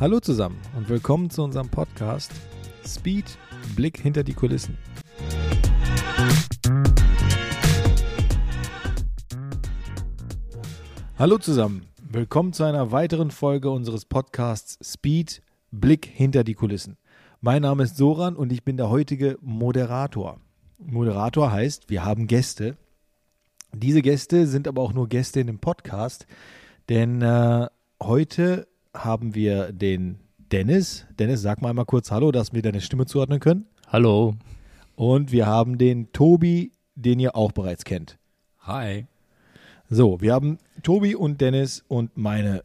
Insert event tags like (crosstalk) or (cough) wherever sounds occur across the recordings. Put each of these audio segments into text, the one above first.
Hallo zusammen und willkommen zu unserem Podcast Speed Blick hinter die Kulissen. Hallo zusammen, willkommen zu einer weiteren Folge unseres Podcasts Speed Blick hinter die Kulissen. Mein Name ist Soran und ich bin der heutige Moderator. Moderator heißt, wir haben Gäste. Diese Gäste sind aber auch nur Gäste in dem Podcast, denn äh, heute haben wir den Dennis. Dennis, sag mal einmal kurz Hallo, dass wir deine Stimme zuordnen können. Hallo. Und wir haben den Tobi, den ihr auch bereits kennt. Hi. So, wir haben Tobi und Dennis und meine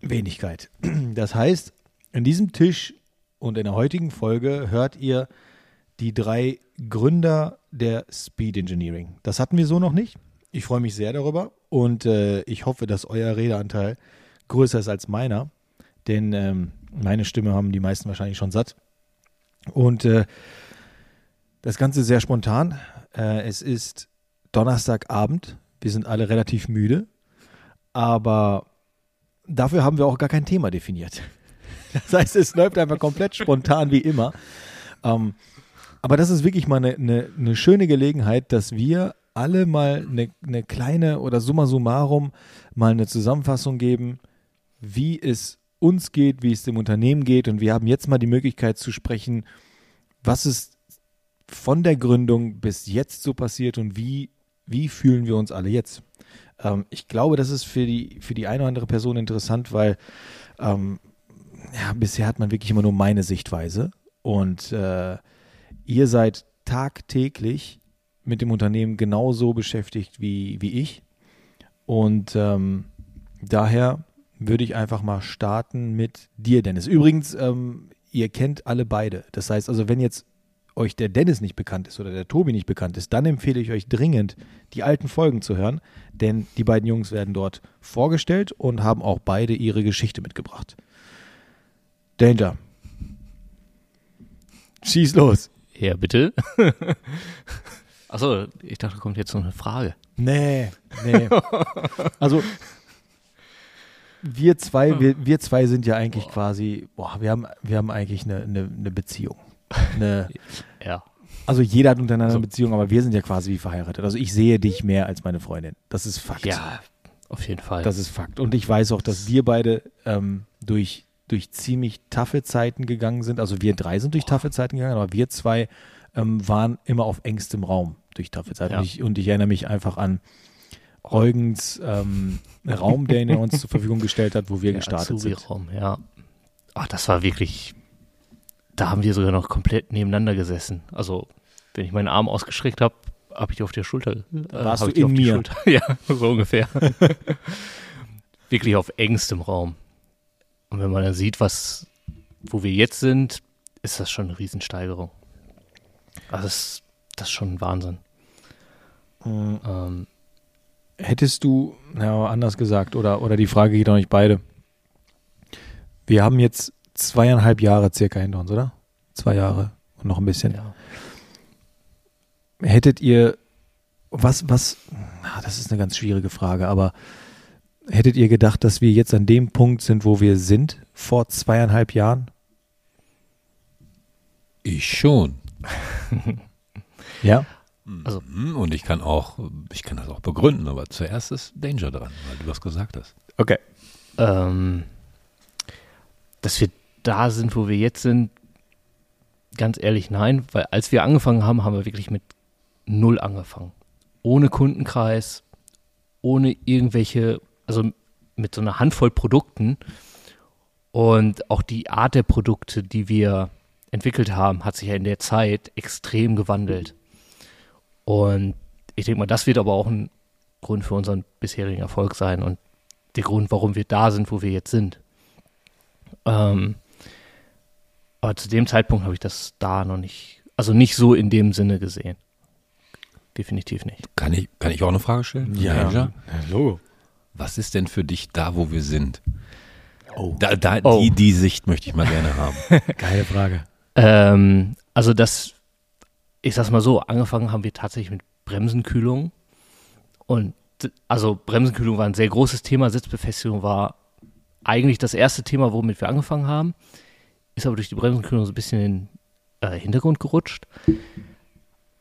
Wenigkeit. Das heißt, in diesem Tisch und in der heutigen Folge hört ihr die drei Gründer der Speed Engineering. Das hatten wir so noch nicht. Ich freue mich sehr darüber und äh, ich hoffe, dass euer Redeanteil größer ist als meiner, denn ähm, meine Stimme haben die meisten wahrscheinlich schon satt. Und äh, das Ganze sehr spontan. Äh, es ist Donnerstagabend. Wir sind alle relativ müde, aber dafür haben wir auch gar kein Thema definiert. (laughs) Das heißt, es läuft einfach komplett spontan wie immer. Ähm, aber das ist wirklich mal eine, eine, eine schöne Gelegenheit, dass wir alle mal eine, eine kleine oder summa summarum mal eine Zusammenfassung geben, wie es uns geht, wie es dem Unternehmen geht. Und wir haben jetzt mal die Möglichkeit zu sprechen, was ist von der Gründung bis jetzt so passiert und wie, wie fühlen wir uns alle jetzt. Ähm, ich glaube, das ist für die, für die eine oder andere Person interessant, weil ähm, ja, bisher hat man wirklich immer nur meine Sichtweise. Und äh, ihr seid tagtäglich mit dem Unternehmen genauso beschäftigt wie, wie ich. Und ähm, daher würde ich einfach mal starten mit dir, Dennis. Übrigens, ähm, ihr kennt alle beide. Das heißt also, wenn jetzt euch der Dennis nicht bekannt ist oder der Tobi nicht bekannt ist, dann empfehle ich euch dringend, die alten Folgen zu hören, denn die beiden Jungs werden dort vorgestellt und haben auch beide ihre Geschichte mitgebracht. Danger. Schieß los. Ja, bitte. (laughs) Achso, ich dachte, kommt jetzt noch eine Frage. Nee, nee. Also, wir zwei, wir, wir zwei sind ja eigentlich boah. quasi, boah, wir haben, wir haben eigentlich eine, eine, eine Beziehung. Eine, (laughs) ja. Also jeder hat untereinander so. eine Beziehung, aber wir sind ja quasi wie verheiratet. Also ich sehe dich mehr als meine Freundin. Das ist Fakt. Ja, auf jeden Fall. Das ist Fakt. Und ich weiß auch, dass wir beide ähm, durch, durch ziemlich taffe Zeiten gegangen sind. Also wir drei sind durch taffe Zeiten gegangen, aber wir zwei ähm, waren immer auf engstem Raum durch taffe Zeiten. Ja. Und, ich, und ich erinnere mich einfach an Eugens ähm, Raum, den er uns zur Verfügung gestellt hat, wo wir (laughs) Der gestartet sind. Raum, ja. Ach, das war wirklich, da haben wir sogar noch komplett nebeneinander gesessen. Also, wenn ich meinen Arm ausgestreckt habe, habe ich die auf der Schulter. Äh, Warst du ich in mir? (laughs) Ja, so ungefähr. (laughs) wirklich auf engstem Raum. Und wenn man dann sieht, was, wo wir jetzt sind, ist das schon eine Riesensteigerung. Also das, das ist schon Wahnsinn. Mhm. Ähm, Hättest du, ja, anders gesagt, oder, oder die Frage geht auch nicht beide. Wir haben jetzt zweieinhalb Jahre circa hinter uns, oder? Zwei Jahre und noch ein bisschen. Ja. Hättet ihr, was, was, na, das ist eine ganz schwierige Frage, aber hättet ihr gedacht, dass wir jetzt an dem Punkt sind, wo wir sind, vor zweieinhalb Jahren? Ich schon. ja. Also, und ich kann auch, ich kann das auch begründen, aber zuerst ist Danger dran, weil du was gesagt hast. Okay. Ähm, dass wir da sind, wo wir jetzt sind, ganz ehrlich nein, weil als wir angefangen haben, haben wir wirklich mit null angefangen. Ohne Kundenkreis, ohne irgendwelche, also mit so einer Handvoll Produkten. Und auch die Art der Produkte, die wir entwickelt haben, hat sich ja in der Zeit extrem gewandelt. Und ich denke mal, das wird aber auch ein Grund für unseren bisherigen Erfolg sein und der Grund, warum wir da sind, wo wir jetzt sind. Ähm, aber zu dem Zeitpunkt habe ich das da noch nicht, also nicht so in dem Sinne gesehen. Definitiv nicht. Kann ich, kann ich auch eine Frage stellen? Ja. ja. Hallo. Was ist denn für dich da, wo wir sind? Oh. Da, da, Oh. Die, die Sicht möchte ich mal gerne haben. (laughs) Geile Frage. Ähm, also das, ich sag's mal so, angefangen haben wir tatsächlich mit Bremsenkühlung. Und also Bremsenkühlung war ein sehr großes Thema, Sitzbefestigung war eigentlich das erste Thema, womit wir angefangen haben, ist aber durch die Bremsenkühlung so ein bisschen in den äh, Hintergrund gerutscht.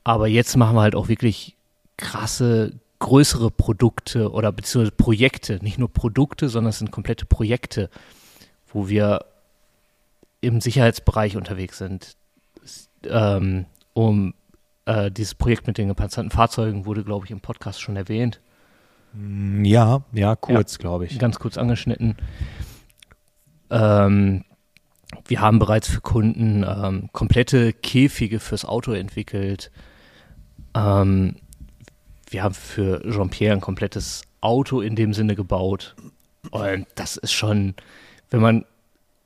Aber jetzt machen wir halt auch wirklich krasse, größere Produkte oder beziehungsweise Projekte, nicht nur Produkte, sondern es sind komplette Projekte, wo wir im Sicherheitsbereich unterwegs sind. Ähm, um äh, dieses Projekt mit den gepanzerten Fahrzeugen wurde, glaube ich, im Podcast schon erwähnt. Ja, ja, kurz, ja, glaube ich. Ganz kurz angeschnitten. Ähm, wir haben bereits für Kunden ähm, komplette Käfige fürs Auto entwickelt. Ähm, wir haben für Jean-Pierre ein komplettes Auto in dem Sinne gebaut. Und das ist schon, wenn man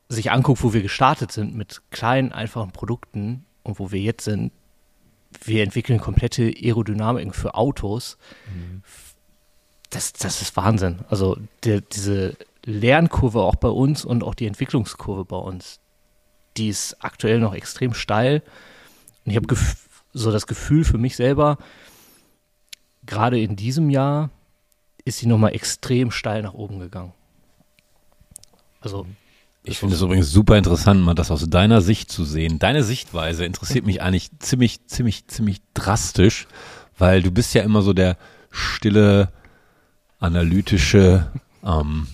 sich anguckt, wo wir gestartet sind mit kleinen, einfachen Produkten und wo wir jetzt sind, wir entwickeln komplette Aerodynamik für Autos. Mhm. Das, das ist Wahnsinn. Also der, diese Lernkurve auch bei uns und auch die Entwicklungskurve bei uns, die ist aktuell noch extrem steil. Und ich habe so das Gefühl für mich selber, gerade in diesem Jahr ist sie nochmal extrem steil nach oben gegangen. Also. Ich finde es übrigens super interessant, mal das aus deiner Sicht zu sehen. Deine Sichtweise interessiert mich eigentlich ziemlich, ziemlich, ziemlich drastisch, weil du bist ja immer so der stille, analytische ähm,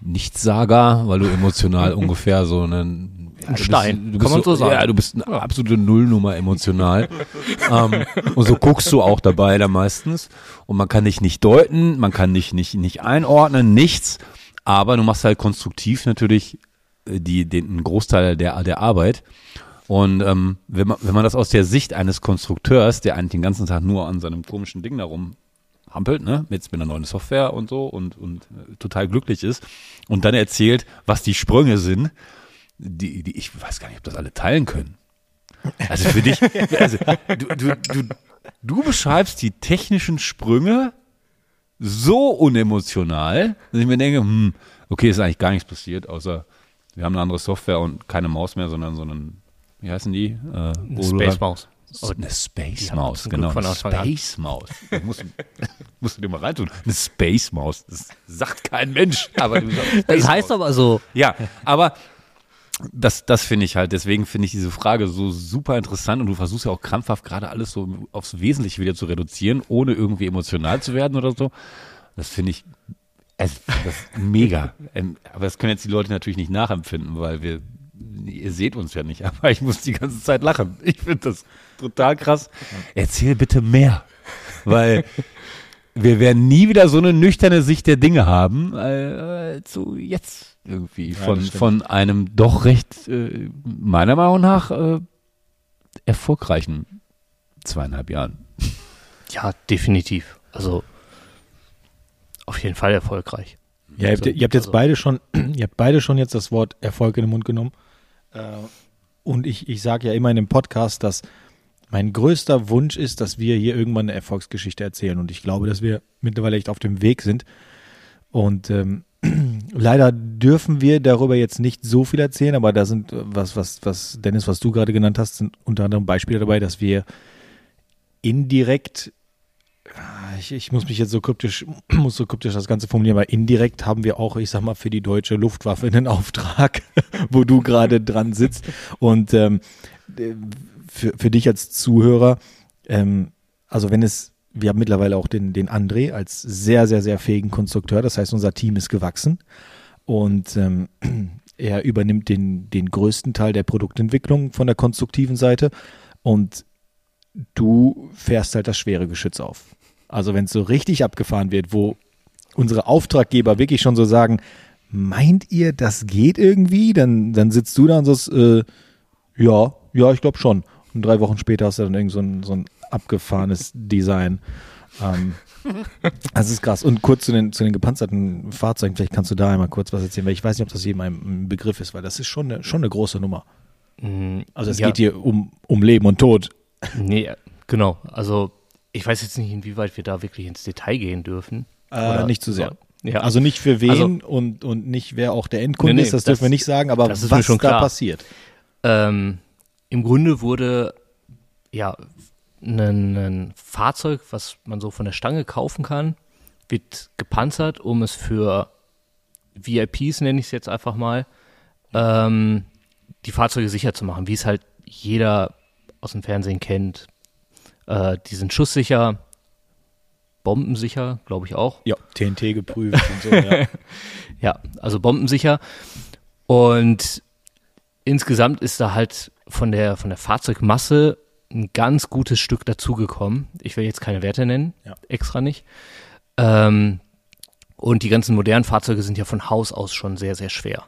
Nichtsager, weil du emotional (laughs) ungefähr so einen ein Stein, bist, kann man so, so sagen. Ja, du bist eine absolute Nullnummer emotional. (laughs) ähm, und so guckst du auch dabei da meistens. Und man kann dich nicht deuten, man kann dich nicht, nicht einordnen, nichts. Aber du machst halt konstruktiv natürlich äh, die, den Großteil der, der Arbeit. Und ähm, wenn, man, wenn man das aus der Sicht eines Konstrukteurs, der eigentlich den ganzen Tag nur an seinem komischen Ding darum hampelt, ne, jetzt mit einer neuen Software und so und, und äh, total glücklich ist und dann erzählt, was die Sprünge sind, die, die, ich weiß gar nicht, ob das alle teilen können. Also für dich, (laughs) also du, du, du, du beschreibst die technischen Sprünge so unemotional, dass ich mir denke, hm, okay, ist eigentlich gar nichts passiert, außer wir haben eine andere Software und keine Maus mehr, sondern so einen, wie heißen die? Äh, eine Space Maus. Eine Space Maus, genau. Eine Space Maus. Musst, (laughs) musst du dir mal reintun. Eine Space Maus. Das sagt kein Mensch. Aber du sagst das heißt aber so. Ja, aber das, das finde ich halt, deswegen finde ich diese Frage so super interessant und du versuchst ja auch krampfhaft gerade alles so aufs Wesentliche wieder zu reduzieren, ohne irgendwie emotional zu werden oder so. Das finde ich es, das mega. (laughs) Ähm, aber das können jetzt die Leute natürlich nicht nachempfinden, weil wir, ihr seht uns ja nicht, (laughs) aber ich muss die ganze Zeit lachen. Ich finde das total krass. Erzähl bitte mehr, (laughs) weil wir werden nie wieder so eine nüchterne Sicht der Dinge haben, äh, so jetzt irgendwie ja, von, von einem doch recht, äh, meiner Meinung nach, äh, erfolgreichen zweieinhalb Jahren. Ja, definitiv. Also auf jeden Fall erfolgreich. Ja, ihr habt, ihr habt jetzt also, beide schon, (clears throat) ihr habt beide schon jetzt das Wort Erfolg in den Mund genommen. Äh, und ich, ich sage ja immer in dem Podcast, dass mein größter Wunsch ist, dass wir hier irgendwann eine Erfolgsgeschichte erzählen. Und ich glaube, dass wir mittlerweile echt auf dem Weg sind. Und ähm, Leider dürfen wir darüber jetzt nicht so viel erzählen, aber da sind was, was, was, Dennis, was du gerade genannt hast, sind unter anderem Beispiele dabei, dass wir indirekt, ich, ich muss mich jetzt so kryptisch, (clears throat) muss so kryptisch das Ganze formulieren, aber indirekt haben wir auch, ich sag mal, für die deutsche Luftwaffe einen (laughs) Auftrag, wo du gerade dran sitzt. Und ähm, für, für dich als Zuhörer, ähm, also wenn es wir haben mittlerweile auch den, den André als sehr, sehr, sehr fähigen Konstrukteur. Das heißt, unser Team ist gewachsen und ähm, (clears throat) er übernimmt den, den größten Teil der Produktentwicklung von der konstruktiven Seite und du fährst halt das schwere Geschütz auf. Also wenn es so richtig abgefahren wird, wo unsere Auftraggeber wirklich schon so sagen, meint ihr, das geht irgendwie? Dann, dann sitzt du da und sagst, äh, ja, ja, ich glaube schon. Und drei Wochen später hast du dann irgend so ein, so ein abgefahrenes Design. Ähm, das ist krass. Und kurz zu den, zu den gepanzerten Fahrzeugen, vielleicht kannst du da einmal kurz was erzählen, weil ich weiß nicht, ob das jedem ein Begriff ist, weil das ist schon eine, schon eine große Nummer. Mm, also es ja. geht hier um, um Leben und Tod. Nee, genau. Also ich weiß jetzt nicht, inwieweit wir da wirklich ins Detail gehen dürfen. Äh, nicht zu sehr. Ja. Also nicht für wen also, und, und nicht wer auch der Endkunde nee, nee, ist, das, das, dürfen wir nicht sagen, aber was da passiert. Ähm, Im Grunde wurde ja ein Fahrzeug, was man so von der Stange kaufen kann, wird gepanzert, um es für VIPs, nenne ich es jetzt einfach mal, ähm, die Fahrzeuge sicher zu machen, wie es halt jeder aus dem Fernsehen kennt. Äh, die sind schusssicher, bombensicher, glaube ich auch. Ja, TNT geprüft und so. Ja. (laughs) ja, also bombensicher. Und insgesamt ist da halt von der, von der Fahrzeugmasse ein ganz gutes Stück dazugekommen. Ich will jetzt keine Werte nennen, Ja. extra nicht. Ähm, und die ganzen modernen Fahrzeuge sind ja von Haus aus schon sehr, sehr schwer.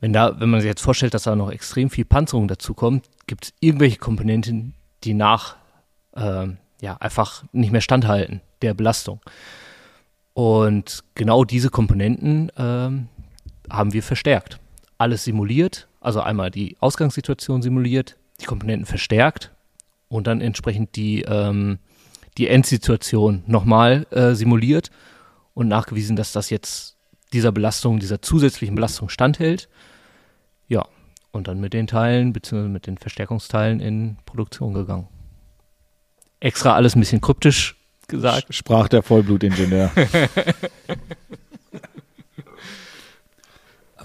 Wenn da, wenn man sich jetzt vorstellt, dass da noch extrem viel Panzerung dazukommt, gibt es irgendwelche Komponenten, die nach ähm, ja einfach nicht mehr standhalten der Belastung. Und genau diese Komponenten ähm, haben wir verstärkt. Alles simuliert, also einmal die Ausgangssituation simuliert, die Komponenten verstärkt und dann entsprechend die, ähm, die Endsituation nochmal äh, simuliert und nachgewiesen, dass das jetzt dieser Belastung, dieser zusätzlichen Belastung standhält. Ja, und dann mit den Teilen bzw. mit den Verstärkungsteilen in Produktion gegangen. Extra alles ein bisschen kryptisch gesagt. Sprach der Vollblutingenieur. (laughs)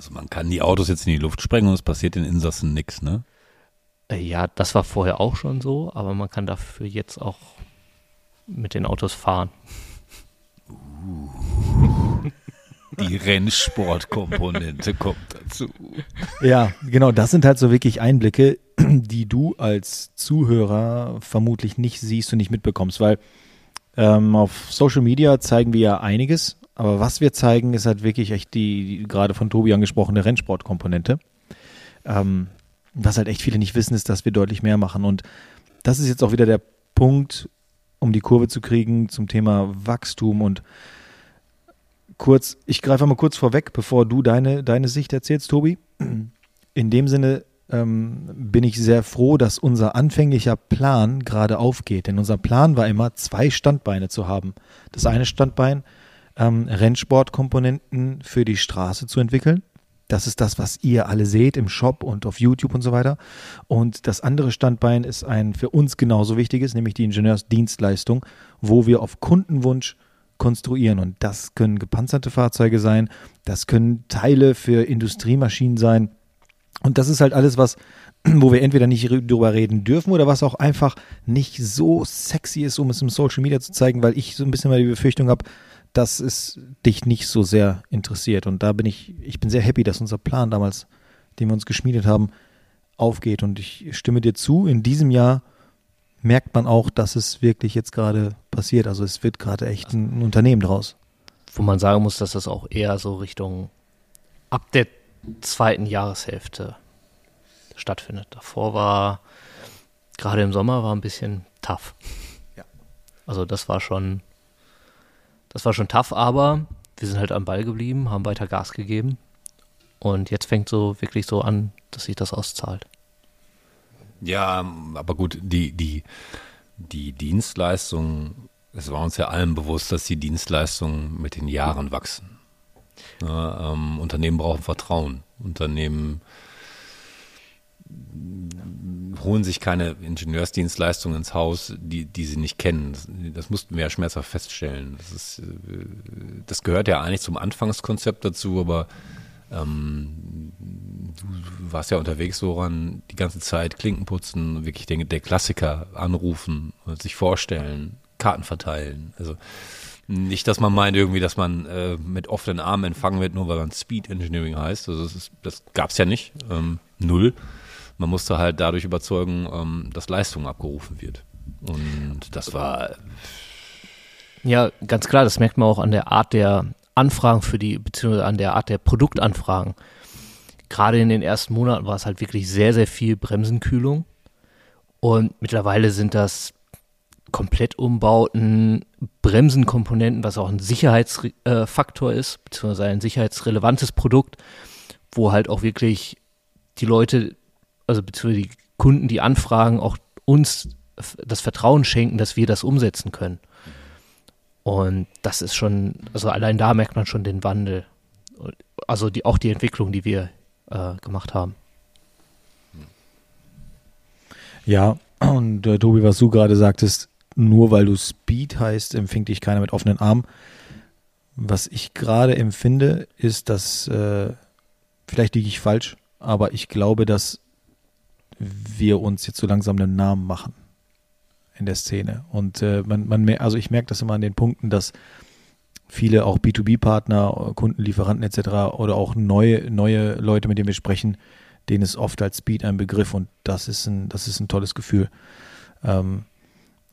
Also man kann die Autos jetzt in die Luft sprengen und es passiert den Insassen nichts, ne? Äh, Ja, das war vorher auch schon so, aber man kann dafür jetzt auch mit den Autos fahren. (laughs) Die Rennsportkomponente kommt dazu. Ja, genau, das sind halt so wirklich Einblicke, (clears throat) die du als Zuhörer vermutlich nicht siehst und nicht mitbekommst, weil ähm, auf Social Media zeigen wir ja einiges, aber was wir zeigen, ist halt wirklich echt die, die gerade von Tobi angesprochene Rennsportkomponente. Ähm, was halt echt viele nicht wissen, ist, dass wir deutlich mehr machen. Und das ist jetzt auch wieder der Punkt, um die Kurve zu kriegen zum Thema Wachstum und kurz, ich greife mal kurz vorweg, bevor du deine, deine Sicht erzählst, Tobi. In dem Sinne ähm, bin ich sehr froh, dass unser anfänglicher Plan gerade aufgeht. Denn unser Plan war immer, zwei Standbeine zu haben. Das eine Standbein, ähm, Rennsportkomponenten für die Straße zu entwickeln. Das ist das, was ihr alle seht im Shop und auf YouTube und so weiter. Und das andere Standbein ist ein für uns genauso wichtiges, nämlich die Ingenieursdienstleistung, wo wir auf Kundenwunsch konstruieren. Und das können gepanzerte Fahrzeuge sein, das können Teile für Industriemaschinen sein. Und das ist halt alles, was, (clears throat) wo wir entweder nicht drüber reden dürfen oder was auch einfach nicht so sexy ist, um es im Social Media zu zeigen, weil ich so ein bisschen mal die Befürchtung habe, dass es dich nicht so sehr interessiert. Und da bin ich, ich bin sehr happy, dass unser Plan damals, den wir uns geschmiedet haben, aufgeht. Und ich stimme dir zu, in diesem Jahr merkt man auch, dass es wirklich jetzt gerade passiert. Also es wird gerade echt ein, ein Unternehmen draus. Wo man sagen muss, dass das auch eher so Richtung ab der zweiten Jahreshälfte stattfindet. Davor war, gerade im Sommer, war ein bisschen tough. Ja. Also das war schon, das war schon tough, aber wir sind halt am Ball geblieben, haben weiter Gas gegeben. Und jetzt fängt so wirklich so an, dass sich das auszahlt. Ja, aber gut, die, die, die Dienstleistung, es war uns ja allen bewusst, dass die Dienstleistungen mit den Jahren wachsen. Ja, ähm, Unternehmen brauchen Vertrauen. Unternehmen holen sich keine Ingenieursdienstleistungen ins Haus, die, die sie nicht kennen. Das, das mussten wir ja schmerzhaft feststellen. Das, ist, äh, das gehört ja eigentlich zum Anfangskonzept dazu, aber ähm, du warst ja unterwegs, Soran, die ganze Zeit Klinken putzen, wirklich der, der Klassiker anrufen, sich vorstellen, Karten verteilen. Also nicht, dass man meint irgendwie, dass man äh, mit offenen Armen empfangen wird, nur weil man Speed Engineering heißt. Also das, das gab es ja nicht. Ähm, null. Man musste halt dadurch überzeugen, ähm, dass Leistung abgerufen wird. Und das war Ja, ganz klar, das merkt man auch an der Art der Anfragen für die, beziehungsweise an der Art der Produktanfragen. Gerade in den ersten Monaten war es halt wirklich sehr, sehr viel Bremsenkühlung. Und mittlerweile sind das Komplettumbauten, Bremsenkomponenten, was auch ein Sicherheitsfaktor ist, beziehungsweise ein sicherheitsrelevantes Produkt, wo halt auch wirklich die Leute, also beziehungsweise die Kunden, die anfragen, auch uns das Vertrauen schenken, dass wir das umsetzen können. Und das ist schon, also allein da merkt man schon den Wandel. Also die, auch die Entwicklung, die wir äh, gemacht haben. Ja, und äh, Tobi, was du gerade sagtest, nur weil du Speed heißt, empfängt dich keiner mit offenen Armen. Was ich gerade empfinde, ist, dass, äh, vielleicht liege ich falsch, aber ich glaube, dass wir uns jetzt so langsam einen Namen machen in der Szene. Und äh, man, man, also ich merke das immer an den Punkten, dass viele auch B2B-Partner, Kunden, Lieferanten etc. oder auch neue, neue Leute, mit denen wir sprechen, denen ist oft als Speed ein Begriff und das ist ein, das ist ein tolles Gefühl. Ähm,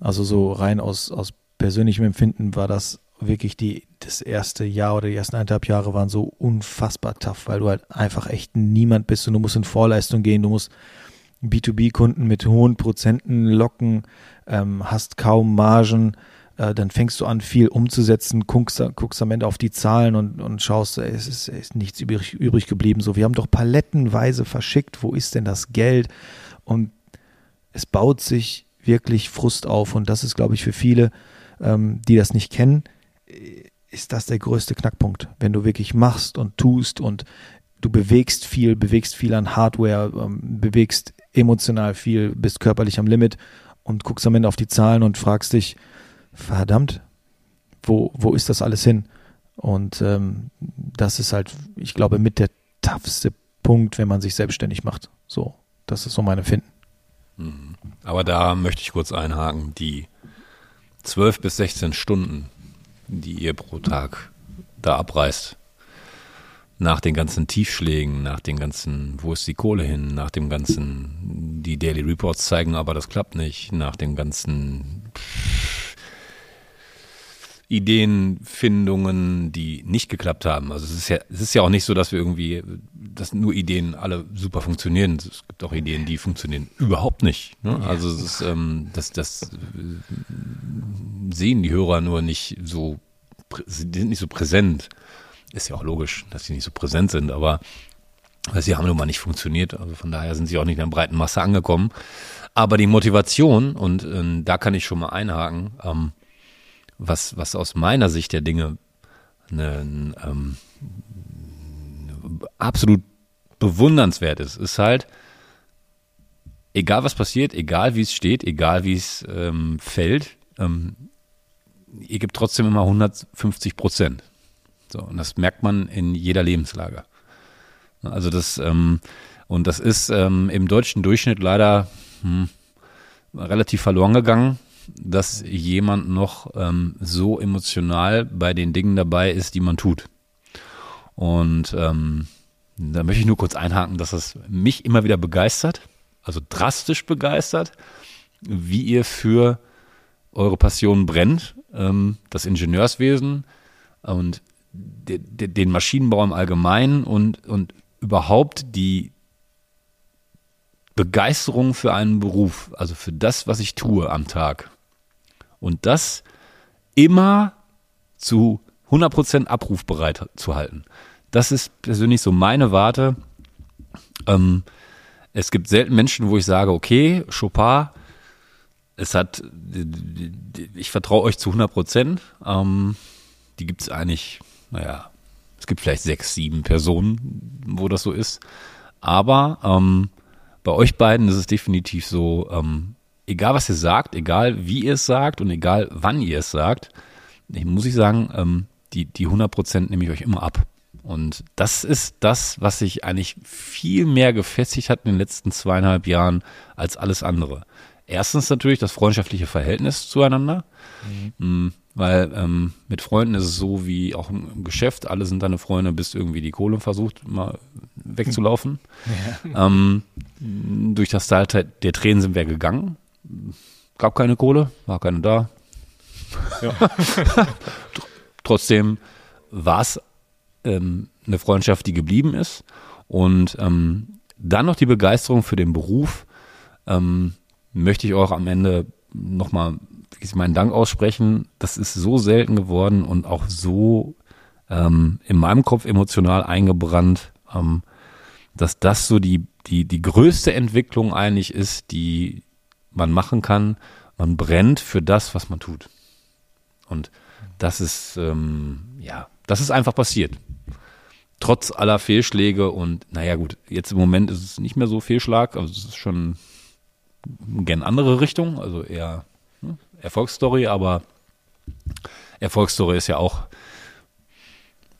also so rein aus, aus persönlichem Empfinden war das wirklich die, das erste Jahr oder die ersten eineinhalb Jahre waren so unfassbar tough, weil du halt einfach echt niemand bist und du musst in Vorleistung gehen, du musst B2B-Kunden mit hohen Prozenten locken, ähm, hast kaum Margen, äh, dann fängst du an, viel umzusetzen, guckst, guckst am Ende auf die Zahlen und, und schaust, ey, es, ist, ist nichts übrig, übrig geblieben. So, wir haben doch palettenweise verschickt, wo ist denn das Geld? Und es baut sich wirklich Frust auf und das ist, glaube ich, für viele, ähm, die das nicht kennen, ist das der größte Knackpunkt. Wenn du wirklich machst und tust und du bewegst viel, bewegst viel an Hardware, ähm, bewegst emotional viel, bist körperlich am Limit und guckst am Ende auf die Zahlen und fragst dich, verdammt, wo, wo ist das alles hin? Und ähm, das ist halt, ich glaube, mit der toughste Punkt, wenn man sich selbstständig macht. So, das ist so mein Empfinden. Mhm. Aber da möchte ich kurz einhaken, die 12 bis 16 Stunden, die ihr pro Tag da abreißt, nach den ganzen Tiefschlägen, nach den ganzen, wo ist die Kohle hin, nach dem ganzen, die Daily Reports zeigen aber, das klappt nicht, nach dem ganzen Ideenfindungen, die nicht geklappt haben. Also es ist ja, es ist ja auch nicht so, dass wir irgendwie, dass nur Ideen alle super funktionieren. Es gibt auch Ideen, die funktionieren überhaupt nicht. Ne? Also es ist, ähm, das, das äh, sehen die Hörer nur nicht so, sind nicht so präsent. Ist ja auch logisch, dass sie nicht so präsent sind, aber sie haben nun mal nicht funktioniert. Also von daher sind sie auch nicht in der breiten Masse angekommen. Aber die Motivation, und äh, da kann ich schon mal einhaken, ähm, was, was aus meiner Sicht der Dinge eine, ähm, absolut bewundernswert ist, ist halt, egal was passiert, egal wie es steht, egal wie es ähm, fällt, ähm, ihr gebt trotzdem immer 150 Prozent. So, und das merkt man in jeder Lebenslage. Also das, ähm, und das ist ähm, im deutschen Durchschnitt leider hm, relativ verloren gegangen dass jemand noch ähm, so emotional bei den Dingen dabei ist, die man tut. Und ähm, da möchte ich nur kurz einhaken, dass das mich immer wieder begeistert, also drastisch begeistert, wie ihr für eure Passion brennt, ähm, das Ingenieurswesen und de, de, den Maschinenbau im Allgemeinen und, und überhaupt die Begeisterung für einen Beruf, also für das, was ich tue am Tag. Und das immer zu 100% abrufbereit zu halten. Das ist persönlich so meine Warte. Ähm, es gibt selten Menschen, wo ich sage, okay, Chopin, es hat, ich vertraue euch zu 100 Prozent. Ähm, die gibt es eigentlich, naja, es gibt vielleicht sechs, sieben Personen, wo das so ist. Aber ähm, bei euch beiden ist es definitiv so, ähm, egal was ihr sagt, egal wie ihr es sagt und egal wann ihr es sagt, ich muss ich sagen, ähm, die, die 100 Prozent nehme ich euch immer ab. Und das ist das, was sich eigentlich viel mehr gefestigt hat in den letzten zweieinhalb Jahren als alles andere. Erstens natürlich das freundschaftliche Verhältnis zueinander, mhm. Mm, weil ähm, mit Freunden ist es so wie auch im Geschäft, alle sind deine Freunde, bis irgendwie die Kohle versucht, mal wegzulaufen. (laughs) Ja. Ähm, durch das Teil der Tränen sind wir gegangen gab keine Kohle, war keine da. Ja. (laughs) Trotzdem war es ähm, eine Freundschaft, die geblieben ist. Und ähm, dann noch die Begeisterung für den Beruf. Ähm, möchte ich auch am Ende nochmal meinen Dank aussprechen. Das ist so selten geworden und auch so ähm, in meinem Kopf emotional eingebrannt, ähm, dass das so die, die, die größte Entwicklung eigentlich ist, die, man machen kann. Man brennt für das, was man tut. Und das ist, ähm, ja, das ist einfach passiert. Trotz aller Fehlschläge und, naja, gut, jetzt im Moment ist es nicht mehr so Fehlschlag, also es ist schon gern andere Richtung, also eher ne, Erfolgsstory, aber Erfolgsstory ist ja auch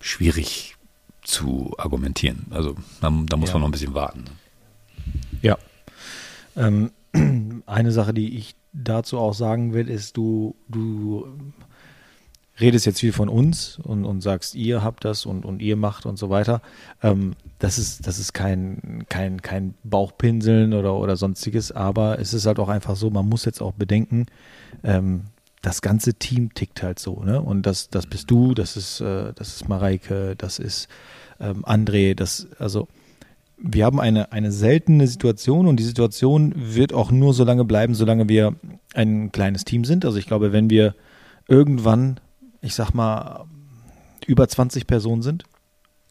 schwierig zu argumentieren. Also da, da muss Ja. man noch ein bisschen warten. Ja. Ähm, (clears throat) eine Sache, die ich dazu auch sagen will, ist, du, du redest jetzt viel von uns und, und sagst, ihr habt das und, und ihr macht und so weiter. Ähm, das ist, das ist kein, kein, kein Bauchpinseln oder, oder sonstiges, aber es ist halt auch einfach so, man muss jetzt auch bedenken, ähm, das ganze Team tickt halt so, ne? Und das, das bist du, das ist, äh, das ist Mareike, das ist ähm, André, das, also wir haben eine, eine seltene Situation und die Situation wird auch nur so lange bleiben, solange wir ein kleines Team sind. Also ich glaube, wenn wir irgendwann, ich sag mal, über 20 Personen sind,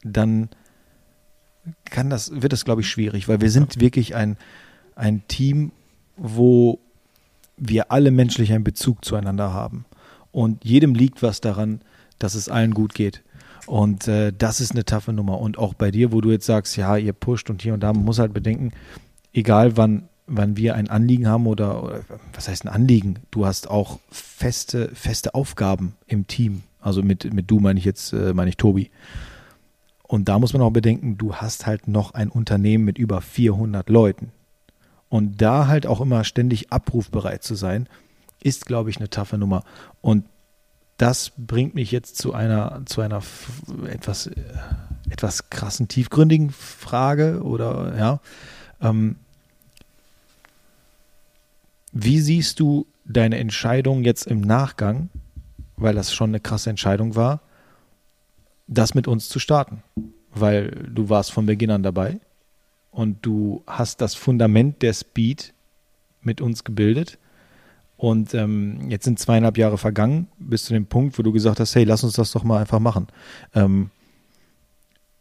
dann kann das, wird das, glaube ich, schwierig, weil wir sind wirklich ein, ein Team, wo wir alle menschlich einen Bezug zueinander haben. Und jedem liegt was daran, dass es allen gut geht. Und äh, das ist eine taffe Nummer. Und auch bei dir, wo du jetzt sagst, ja, ihr pusht und hier und da, man muss halt bedenken, egal wann, wann wir ein Anliegen haben oder, oder was heißt ein Anliegen, du hast auch feste, feste Aufgaben im Team. Also mit, mit du meine ich jetzt, äh, meine ich Tobi. Und da muss man auch bedenken, du hast halt noch ein Unternehmen mit über 400 Leuten. Und da halt auch immer ständig abrufbereit zu sein, ist, glaube ich, eine taffe Nummer. Und das bringt mich jetzt zu einer, zu einer etwas, äh, etwas krassen, tiefgründigen Frage oder ja. Ähm, wie siehst du deine Entscheidung jetzt im Nachgang, weil das schon eine krasse Entscheidung war, das mit uns zu starten? Weil du warst von Beginn an dabei und du hast das Fundament der Speed mit uns gebildet. Und ähm, jetzt sind zweieinhalb Jahre vergangen, bis zu dem Punkt, wo du gesagt hast, hey, lass uns das doch mal einfach machen. Ähm,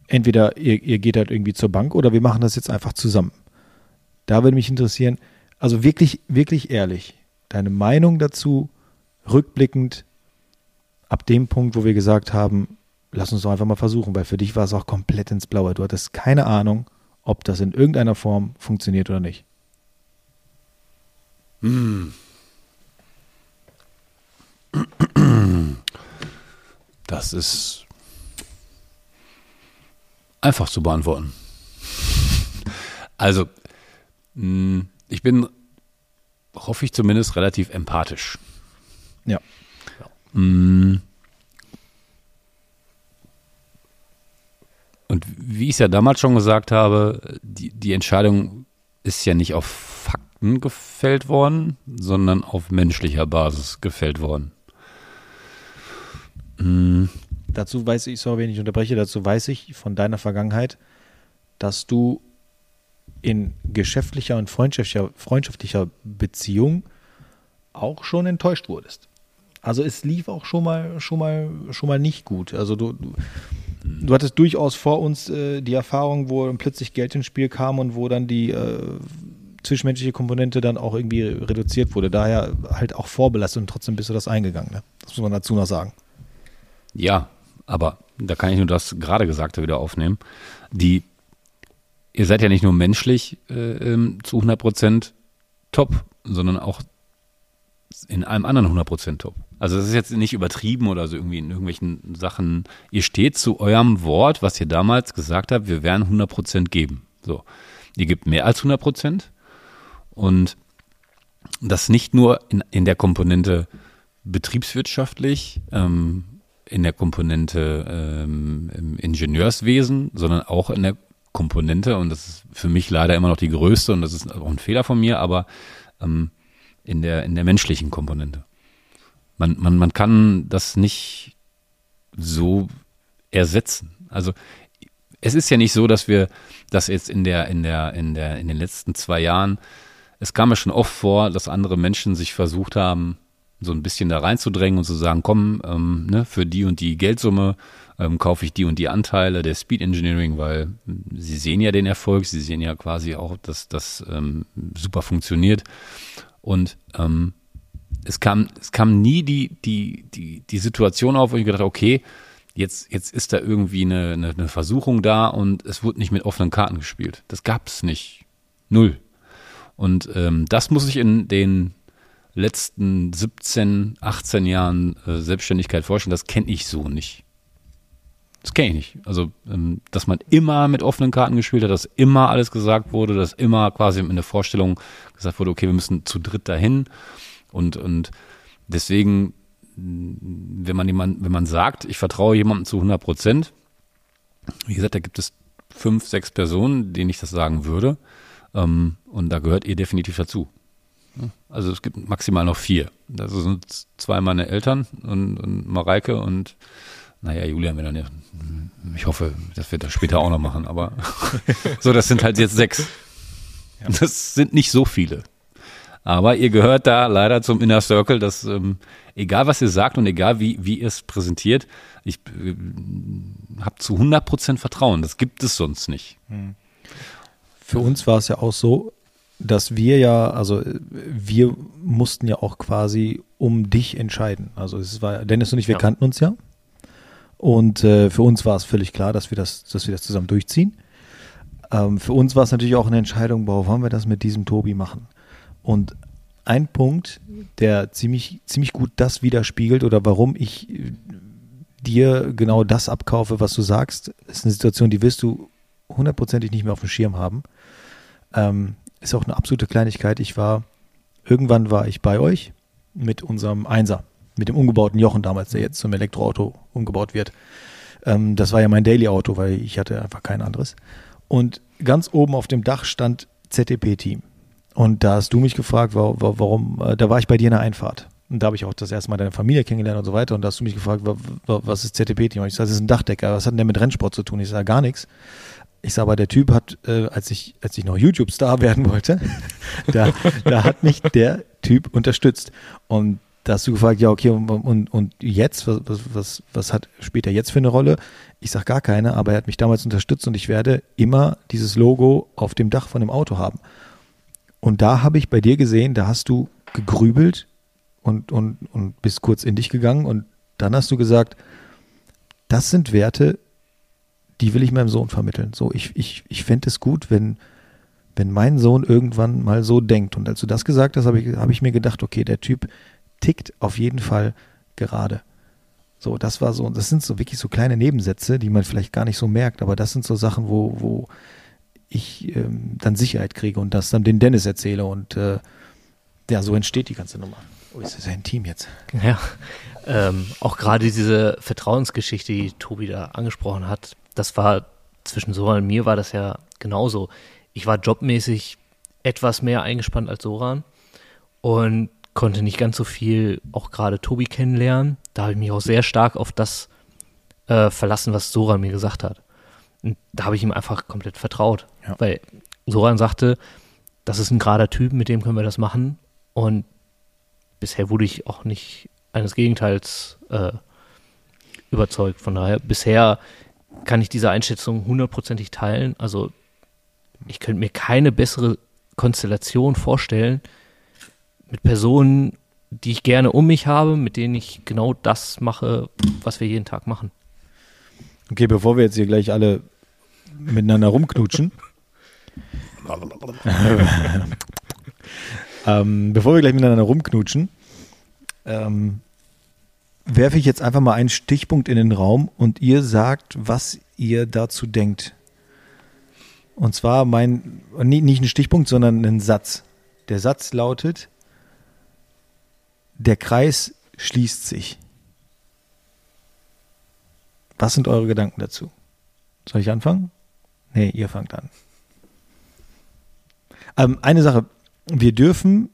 entweder ihr, ihr geht halt irgendwie zur Bank oder wir machen das jetzt einfach zusammen. Da würde mich interessieren, also wirklich, wirklich ehrlich, deine Meinung dazu, rückblickend, ab dem Punkt, wo wir gesagt haben, lass uns doch einfach mal versuchen, weil für dich war es auch komplett ins Blaue. Du hattest keine Ahnung, ob das in irgendeiner Form funktioniert oder nicht. Das ist einfach zu beantworten. Also, mh, ich bin, hoffe ich zumindest, relativ empathisch. Ja. Mm. Und wie ich es ja damals schon gesagt habe, die, die Entscheidung ist ja nicht auf Fakten gefällt worden, sondern auf menschlicher Basis gefällt worden. Mm. Dazu weiß ich, sorry, wenn ich unterbreche, dazu weiß ich von deiner Vergangenheit, dass du in geschäftlicher und freundschaftlicher, freundschaftlicher Beziehung auch schon enttäuscht wurdest. Also es lief auch schon mal, schon mal, schon mal nicht gut. Also du, du, du hattest durchaus vor uns äh, die Erfahrung, wo plötzlich Geld ins Spiel kam und wo dann die äh, zwischenmenschliche Komponente dann auch irgendwie reduziert wurde. Daher halt auch vorbelastet und trotzdem bist du das eingegangen. Ne? Das muss man dazu noch sagen. Ja, aber da kann ich nur das gerade Gesagte wieder aufnehmen. Die, ihr seid ja nicht nur menschlich äh, ähm, zu 100 Prozent top, sondern auch in allem anderen 100 Prozent top. Also das ist jetzt nicht übertrieben oder so irgendwie in irgendwelchen Sachen. Ihr steht zu eurem Wort, was ihr damals gesagt habt, wir werden 100 Prozent geben. So, ihr gebt mehr als 100 Prozent und das nicht nur in, in der Komponente betriebswirtschaftlich, ähm, in der Komponente ähm, Ingenieurswesen, sondern auch in der Komponente, und das ist für mich leider immer noch die größte, und das ist auch ein Fehler von mir, aber ähm, in, der, in der menschlichen Komponente. Man, man, man kann das nicht so ersetzen. Also es ist ja nicht so, dass wir das jetzt in der, in der, in der, in den letzten zwei Jahren, es kam mir schon oft vor, dass andere Menschen sich versucht haben, so ein bisschen da reinzudrängen und zu sagen, komm, ähm, ne, für die und die Geldsumme ähm, kaufe ich die und die Anteile der Speed Engineering, weil sie sehen ja den Erfolg, sie sehen ja quasi auch, dass das ähm, super funktioniert. Und ähm, es kam, es kam nie die, die, die, die Situation auf, wo ich gedacht habe, okay, jetzt, jetzt ist da irgendwie eine, eine, eine Versuchung da und es wurde nicht mit offenen Karten gespielt. Das gab es nicht. Null. Und ähm, das muss ich in den letzten 17, 18 Jahren äh, Selbstständigkeit vorstellen. Das kenne ich so nicht. Das kenne ich nicht. Also, ähm, dass man immer mit offenen Karten gespielt hat, dass immer alles gesagt wurde, dass immer quasi in der Vorstellung gesagt wurde, okay, wir müssen zu dritt dahin. Und, und deswegen, wenn man jemand, wenn man sagt, ich vertraue jemandem zu 100 Prozent, wie gesagt, da gibt es fünf, sechs Personen, denen ich das sagen würde. Ähm, und da gehört ihr definitiv dazu. Also es gibt maximal noch vier. Das sind zwei meine Eltern und, und Mareike und naja, Julian dann ja, ich hoffe, das wird er später auch noch machen, aber (laughs) so, das sind halt jetzt sechs. Das sind nicht so viele. Aber ihr gehört da leider zum Inner Circle, dass ähm, egal was ihr sagt und egal wie, wie ihr es präsentiert, ich äh, habe zu 100% Vertrauen. Das gibt es sonst nicht. Für uns war es ja auch so, dass wir ja, also wir mussten ja auch quasi um dich entscheiden. Also es war Dennis und ich, wir Ja. kannten uns ja. Und äh, für uns war es völlig klar, dass wir das, dass wir das zusammen durchziehen. Ähm, für uns war es natürlich auch eine Entscheidung, boah, wollen wir das mit diesem Tobi machen? Und ein Punkt, der ziemlich, ziemlich gut das widerspiegelt oder warum ich äh, dir genau das abkaufe, was du sagst, ist eine Situation, die wirst du hundertprozentig nicht mehr auf dem Schirm haben. Ähm, ist auch eine absolute Kleinigkeit. Ich war, irgendwann war ich bei euch mit unserem Einser, mit dem umgebauten Jochen damals, der jetzt zum Elektroauto umgebaut wird. Ähm, das war ja mein Daily-Auto, weil ich hatte einfach kein anderes. Und ganz oben auf dem Dach stand ZTP-Team. Und da hast du mich gefragt, wa- wa- warum, äh, da war ich bei dir in der Einfahrt. Und da habe ich auch das erste Mal deine Familie kennengelernt und so weiter. Und da hast du mich gefragt, wa- wa- was ist ZTP-Team? Und ich sage, das ist ein Dachdecker. Was hat denn der mit Rennsport zu tun? Ich sage, gar nichts. Ich sage, aber der Typ hat, äh, als ich, als ich noch YouTube-Star werden wollte, (laughs) da, da hat mich der Typ unterstützt. Und da hast du gefragt, ja, okay, und, und, und jetzt, was, was, was, hat später jetzt für eine Rolle? Ich sage gar keine, aber er hat mich damals unterstützt und ich werde immer dieses Logo auf dem Dach von dem Auto haben. Und da habe ich bei dir gesehen, da hast du gegrübelt und, und, und bist kurz in dich gegangen und dann hast du gesagt, das sind Werte, die will ich meinem Sohn vermitteln. So, ich, ich, ich fände es gut, wenn, wenn mein Sohn irgendwann mal so denkt. Und als du das gesagt hast, habe ich, habe ich mir gedacht, okay, der Typ tickt auf jeden Fall gerade. So, das war so, das sind so wirklich so kleine Nebensätze, die man vielleicht gar nicht so merkt, aber das sind so Sachen, wo, wo ich ähm, dann Sicherheit kriege und das dann den Dennis erzähle und äh, ja, so entsteht die ganze Nummer. Oh, ist das ein Team jetzt? Ja, ähm, auch gerade diese Vertrauensgeschichte, die Tobi da angesprochen hat, das war zwischen Soran und mir war das ja genauso. Ich war jobmäßig etwas mehr eingespannt als Soran und konnte nicht ganz so viel auch gerade Tobi kennenlernen. Da habe ich mich auch sehr stark auf das äh, verlassen, was Soran mir gesagt hat. Und da habe ich ihm einfach komplett vertraut. Ja. Weil Soran sagte, das ist ein gerader Typ, mit dem können wir das machen. Und bisher wurde ich auch nicht eines Gegenteils äh, überzeugt. Von daher, bisher kann ich diese Einschätzung hundertprozentig teilen. Also ich könnte mir keine bessere Konstellation vorstellen mit Personen, die ich gerne um mich habe, mit denen ich genau das mache, was wir jeden Tag machen. Okay, bevor wir jetzt hier gleich alle miteinander rumknutschen. (laughs) ähm, bevor wir gleich miteinander rumknutschen, ähm, werfe ich jetzt einfach mal einen Stichpunkt in den Raum und ihr sagt, was ihr dazu denkt. Und zwar mein, nicht ein Stichpunkt, sondern ein Satz. Der Satz lautet, der Kreis schließt sich. Was sind eure Gedanken dazu? Soll ich anfangen? Nee, ihr fangt an. Ähm, eine Sache, wir dürfen,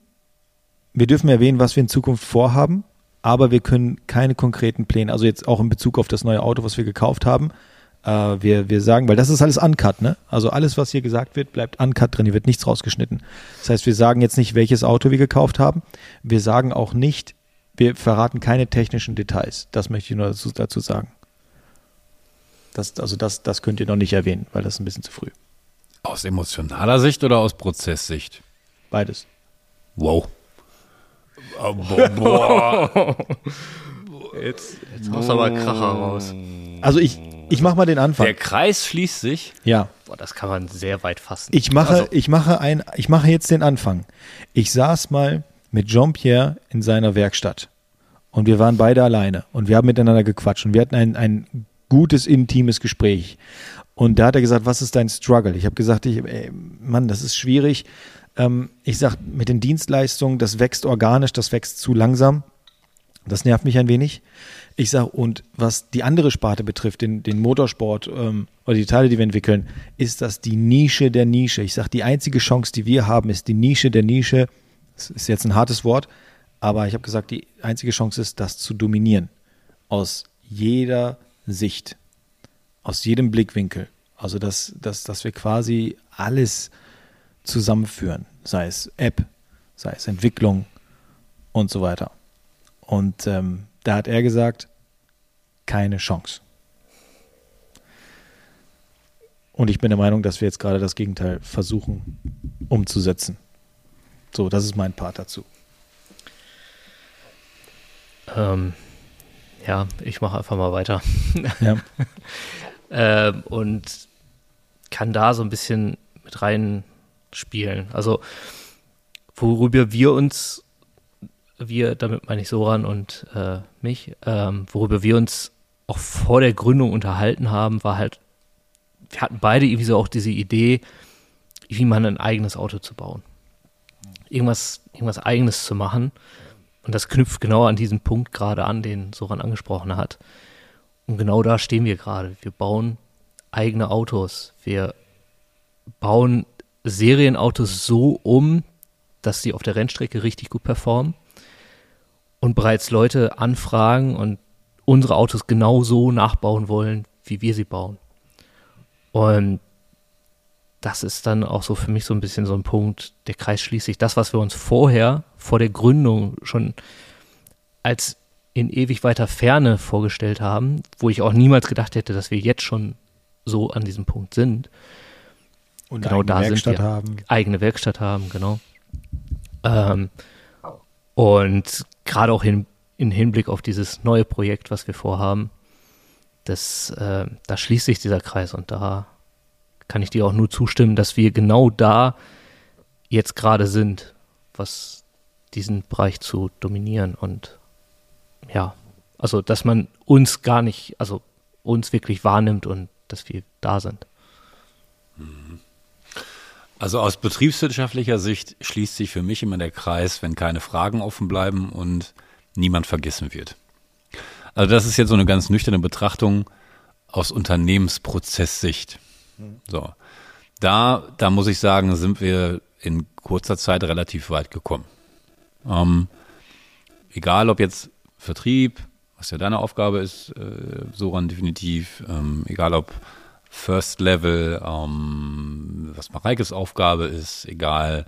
wir dürfen erwähnen, was wir in Zukunft vorhaben, aber wir können keine konkreten Pläne, also jetzt auch in Bezug auf das neue Auto, was wir gekauft haben, äh, wir, wir sagen, weil das ist alles uncut, ne? Also alles, was hier gesagt wird, bleibt uncut drin, hier wird nichts rausgeschnitten. Das heißt, wir sagen jetzt nicht, welches Auto wir gekauft haben. Wir sagen auch nicht, wir verraten keine technischen Details. Das möchte ich nur dazu, dazu sagen. Das, also das, das könnt ihr noch nicht erwähnen, weil das ist ein bisschen zu früh. Aus emotionaler Sicht oder aus Prozesssicht? Beides. Wow. Oh, boah, boah. Jetzt, jetzt haust du aber Kracher raus. Also ich, ich mache mal den Anfang. Der Kreis schließt sich. ja. Boah, das kann man sehr weit fassen. Ich mache, Also- ich mache ein, ich mache jetzt den Anfang. Ich saß mal mit Jean-Pierre in seiner Werkstatt und wir waren beide alleine und wir haben miteinander gequatscht und wir hatten ein, ein gutes, intimes Gespräch. Und da hat er gesagt, was ist dein Struggle? Ich habe gesagt, ich, ey, Mann, das ist schwierig. Ähm, ich sage, mit den Dienstleistungen, das wächst organisch, das wächst zu langsam. Das nervt mich ein wenig. Ich sage, und was die andere Sparte betrifft, den, den Motorsport ähm, oder die Teile, die wir entwickeln, ist das die Nische der Nische. Ich sage, die einzige Chance, die wir haben, ist die Nische der Nische. Das ist jetzt ein hartes Wort, aber ich habe gesagt, die einzige Chance ist, das zu dominieren. Aus jeder Sicht, aus jedem Blickwinkel. Also, dass, dass, dass wir quasi alles zusammenführen, sei es App, sei es Entwicklung und so weiter. Und ähm, da hat er gesagt, keine Chance. Und ich bin der Meinung, dass wir jetzt gerade das Gegenteil versuchen umzusetzen. So, das ist mein Part dazu. Ähm, ja, ich mache einfach mal weiter. Ja. (laughs) ähm, und kann da so ein bisschen mit rein spielen. Also, worüber wir uns wir, damit meine ich Soran und äh, mich, ähm, worüber wir uns auch vor der Gründung unterhalten haben, war halt, wir hatten beide irgendwie so auch diese Idee, wie man ein eigenes Auto zu bauen. Irgendwas, irgendwas eigenes zu machen. Und das knüpft genau an diesen Punkt gerade an, den Soran angesprochen hat. Und genau da stehen wir gerade. Wir bauen eigene Autos. Wir bauen Serienautos so um, dass sie auf der Rennstrecke richtig gut performen und bereits Leute anfragen und unsere Autos genau so nachbauen wollen, wie wir sie bauen. Und das ist dann auch so für mich so ein bisschen so ein Punkt, der Kreis schließt sich. Das, was wir uns vorher, vor der Gründung schon als in ewig weiter Ferne vorgestellt haben, wo ich auch niemals gedacht hätte, dass wir jetzt schon so an diesem Punkt sind. Und genau da Werkstatt sind wir. haben. Eigene Werkstatt haben, genau. Ähm, und gerade auch hin, in Hinblick auf dieses neue Projekt, was wir vorhaben, das, äh, da schließt sich dieser Kreis und da kann ich dir auch nur zustimmen, dass wir genau da jetzt gerade sind, was diesen Bereich zu dominieren und ja, also dass man uns gar nicht, also uns wirklich wahrnimmt und dass wir da sind. Also aus betriebswirtschaftlicher Sicht schließt sich für mich immer der Kreis, wenn keine Fragen offen bleiben und niemand vergessen wird. Also das ist jetzt so eine ganz nüchterne Betrachtung aus Unternehmensprozesssicht. So. Da, da muss ich sagen, sind wir in kurzer Zeit relativ weit gekommen. Ähm, egal ob jetzt Vertrieb, was ja deine Aufgabe ist, äh, Soran definitiv, ähm, egal ob First Level, ähm, was Mareikes Aufgabe ist, egal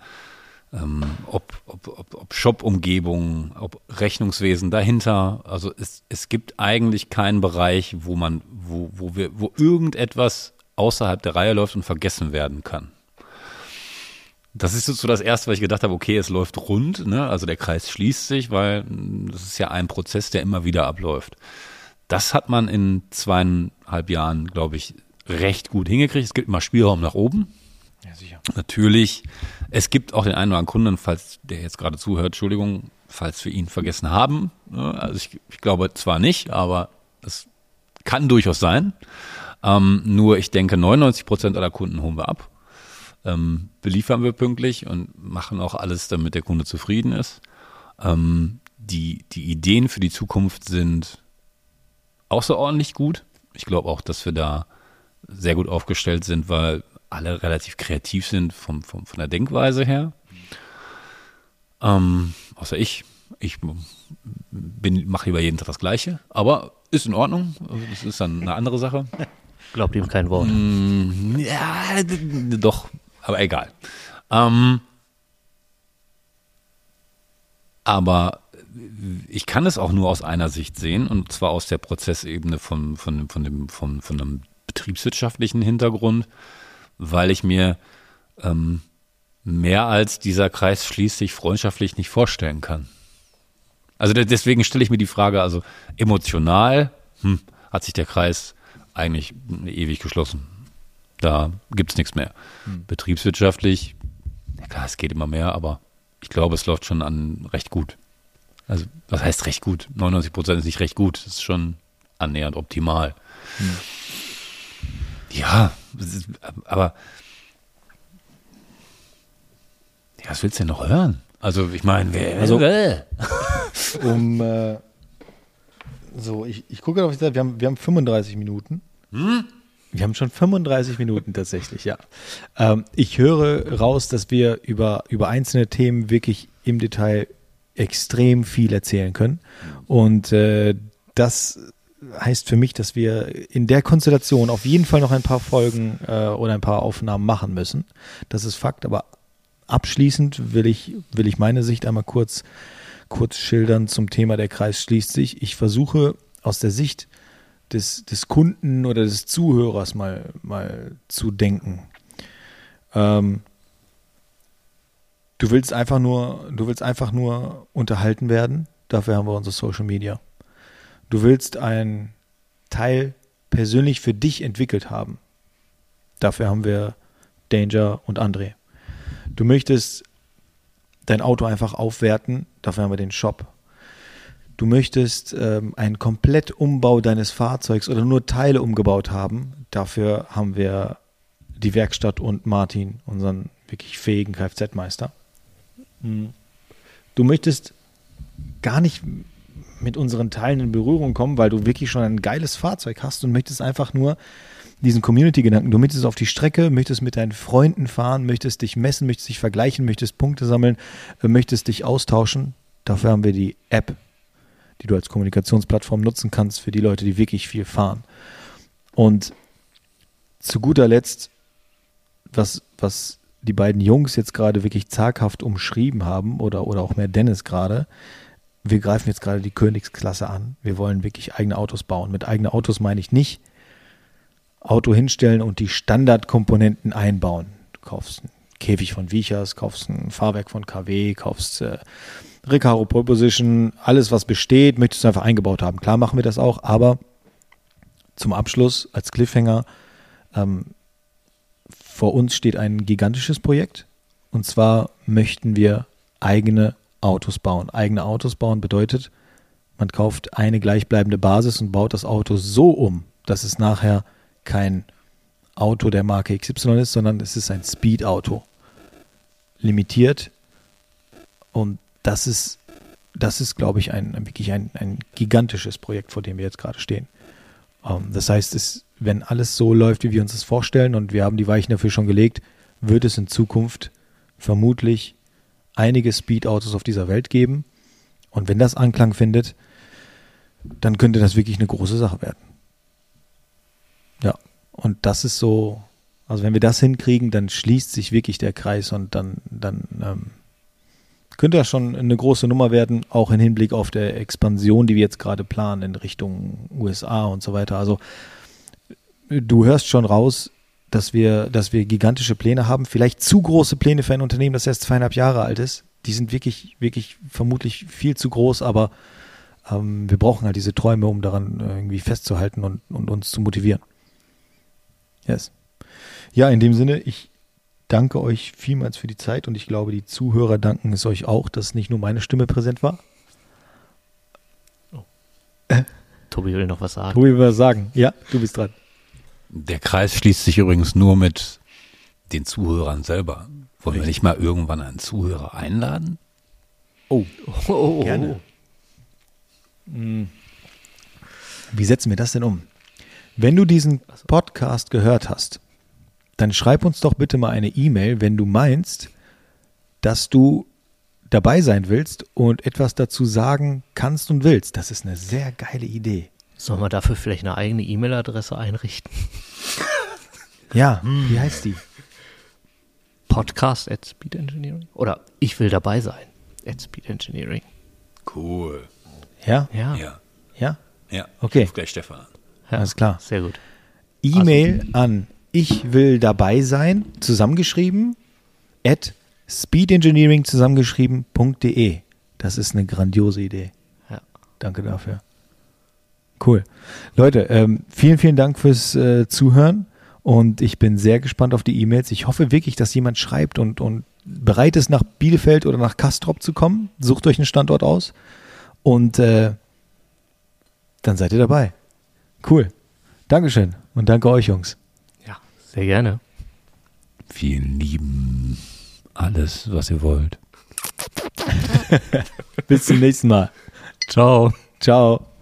ähm, ob, ob, ob, ob Shop-Umgebung, ob Rechnungswesen dahinter. Also es, es gibt eigentlich keinen Bereich, wo man, wo, wo wir, wo irgendetwas außerhalb der Reihe läuft und vergessen werden kann. Das ist so das Erste, was ich gedacht habe, okay, es läuft rund, ne? also der Kreis schließt sich, weil mh, das ist ja ein Prozess, der immer wieder abläuft. Das hat man in zweieinhalb Jahren, glaube ich, recht gut hingekriegt. Es gibt immer Spielraum nach oben. Ja, sicher. Natürlich, es gibt auch den einen oder anderen Kunden, falls der jetzt gerade zuhört, Entschuldigung, falls wir ihn vergessen haben. Also ich, ich glaube zwar nicht, aber es kann durchaus sein. Ähm, nur ich denke, 99 Prozent aller Kunden holen wir ab. Ähm, beliefern wir pünktlich und machen auch alles, damit der Kunde zufrieden ist. Ähm, die, die Ideen für die Zukunft sind außerordentlich gut. Ich glaube auch, dass wir da sehr gut aufgestellt sind, weil alle relativ kreativ sind vom, vom, von der Denkweise her. Ähm, außer ich. Ich mache lieber jeden Tag das Gleiche, aber ist in Ordnung. Also Das ist dann eine andere Sache. (laughs) Glaubt ihm kein Wort. Mm, Ja, doch, aber egal. Ähm, aber ich kann es auch nur aus einer Sicht sehen, und zwar aus der Prozessebene von, von, von, dem, von, von einem betriebswirtschaftlichen Hintergrund, weil ich mir ähm, mehr als dieser Kreis schließlich freundschaftlich nicht vorstellen kann. Also de- deswegen stelle ich mir die Frage, also emotional hm, hat sich der Kreis eigentlich ewig geschlossen. Da gibt's nichts mehr. Betriebswirtschaftlich, ja klar, es geht immer mehr, aber ich glaube, es läuft schon an recht gut. Also, was heißt recht gut? 99 Prozent ist nicht recht gut, das ist schon annähernd optimal. Ja, aber ja, was willst du denn noch hören? Also ich meine, wer Also- (laughs) Um äh, so, ich, ich gucke auf die Zeit, wir haben, wir haben 35 Minuten. Wir haben schon 35 Minuten tatsächlich, ja. Ähm, ich höre raus, dass wir über, über einzelne Themen wirklich im Detail extrem viel erzählen können. Und äh, das heißt für mich, dass wir in der Konstellation auf jeden Fall noch ein paar Folgen äh, oder ein paar Aufnahmen machen müssen. Das ist Fakt, aber abschließend will ich, will ich meine Sicht einmal kurz, kurz schildern zum Thema der Kreis schließt sich. Ich versuche aus der Sicht des, des Kunden oder des Zuhörers mal, mal zu denken. Ähm, du willst einfach nur, du willst einfach nur unterhalten werden. Dafür haben wir unsere Social Media. Du willst ein Teil persönlich für dich entwickelt haben. Dafür haben wir Danger und André. Du möchtest dein Auto einfach aufwerten, dafür haben wir den Shop. Du möchtest ähm, einen Komplettumbau deines Fahrzeugs oder nur Teile umgebaut haben, dafür haben wir die Werkstatt und Martin, unseren wirklich fähigen Kfz-Meister. Mhm. Du möchtest gar nicht mit unseren Teilen in Berührung kommen, weil du wirklich schon ein geiles Fahrzeug hast und möchtest einfach nur diesen Community-Gedanken. Du möchtest auf die Strecke, möchtest mit deinen Freunden fahren, möchtest dich messen, möchtest dich vergleichen, möchtest Punkte sammeln, äh, möchtest dich austauschen. Dafür haben wir die App, die du als Kommunikationsplattform nutzen kannst für die Leute, die wirklich viel fahren. Und zu guter Letzt, was, was die beiden Jungs jetzt gerade wirklich zaghaft umschrieben haben oder, oder auch mehr Dennis gerade, wir greifen jetzt gerade die Königsklasse an. Wir wollen wirklich eigene Autos bauen. Mit eigenen Autos meine ich nicht Auto hinstellen und die Standardkomponenten einbauen. Du kaufst einen Käfig von Viechers, kaufst ein Fahrwerk von KW, kaufst äh, Recaro Pole Position, alles was besteht, möchtest du einfach eingebaut haben. Klar machen wir das auch, aber zum Abschluss als Cliffhanger, ähm, vor uns steht ein gigantisches Projekt und zwar möchten wir eigene Autos bauen. Eigene Autos bauen bedeutet, man kauft eine gleichbleibende Basis und baut das Auto so um, dass es nachher kein Auto der Marke XY ist, sondern es ist ein Speed-Auto. Limitiert. Und das ist, das ist, glaube ich, ein, wirklich ein, ein gigantisches Projekt, vor dem wir jetzt gerade stehen. Ähm, das heißt, es, wenn alles so läuft, wie wir uns das vorstellen, und wir haben die Weichen dafür schon gelegt, wird es in Zukunft vermutlich einige Speed-Autos auf dieser Welt geben. Und wenn das Anklang findet, dann könnte das wirklich eine große Sache werden. Ja, und das ist so, also wenn wir das hinkriegen, dann schließt sich wirklich der Kreis und dann, dann ähm, könnte das schon eine große Nummer werden, auch im Hinblick auf der Expansion, die wir jetzt gerade planen in Richtung USA und so weiter. Also du hörst schon raus, dass wir, dass wir gigantische Pläne haben, vielleicht zu große Pläne für ein Unternehmen, das erst zweieinhalb Jahre alt ist. Die sind wirklich, wirklich vermutlich viel zu groß, aber ähm, wir brauchen halt diese Träume, um daran äh, irgendwie festzuhalten und, und uns zu motivieren. Yes. Ja, in dem Sinne, ich danke euch vielmals für die Zeit und ich glaube, die Zuhörer danken es euch auch, dass nicht nur meine Stimme präsent war. Tobi will noch was sagen. Tobi will was sagen. Ja, du bist dran. Der Kreis schließt sich übrigens nur mit den Zuhörern selber. Wollen wir nicht mal irgendwann einen Zuhörer einladen? Oh, oh, oh, Gerne. Wie setzen wir das denn um? Wenn du diesen Podcast gehört hast, dann schreib uns doch bitte mal eine E-Mail, wenn du meinst, dass du dabei sein willst und etwas dazu sagen kannst und willst. Das ist eine sehr geile Idee. Sollen wir dafür vielleicht eine eigene E-Mail-Adresse einrichten? (laughs) Ja, wie heißt die? Podcast at Speed Engineering? Oder ich will dabei sein at Speed Engineering. Cool. Ja? Ja, Ja. Ja? Ja. Okay. Ruf gleich Stefan an. ja. Alles klar. Sehr gut. E-Mail an ich will dabei sein, zusammengeschrieben, at speedengineering zusammengeschrieben.de. Das ist eine grandiose Idee. Ja. Danke dafür. Cool. Leute, ähm, vielen, vielen Dank fürs äh, Zuhören und ich bin sehr gespannt auf die E-Mails. Ich hoffe wirklich, dass jemand schreibt und, und bereit ist, nach Bielefeld oder nach Kastrop zu kommen. Sucht euch einen Standort aus und äh, dann seid ihr dabei. Cool. Dankeschön und danke euch, Jungs. Ja, sehr gerne. Vielen lieben alles, was ihr wollt. (laughs) Bis zum nächsten Mal. Ciao. Ciao.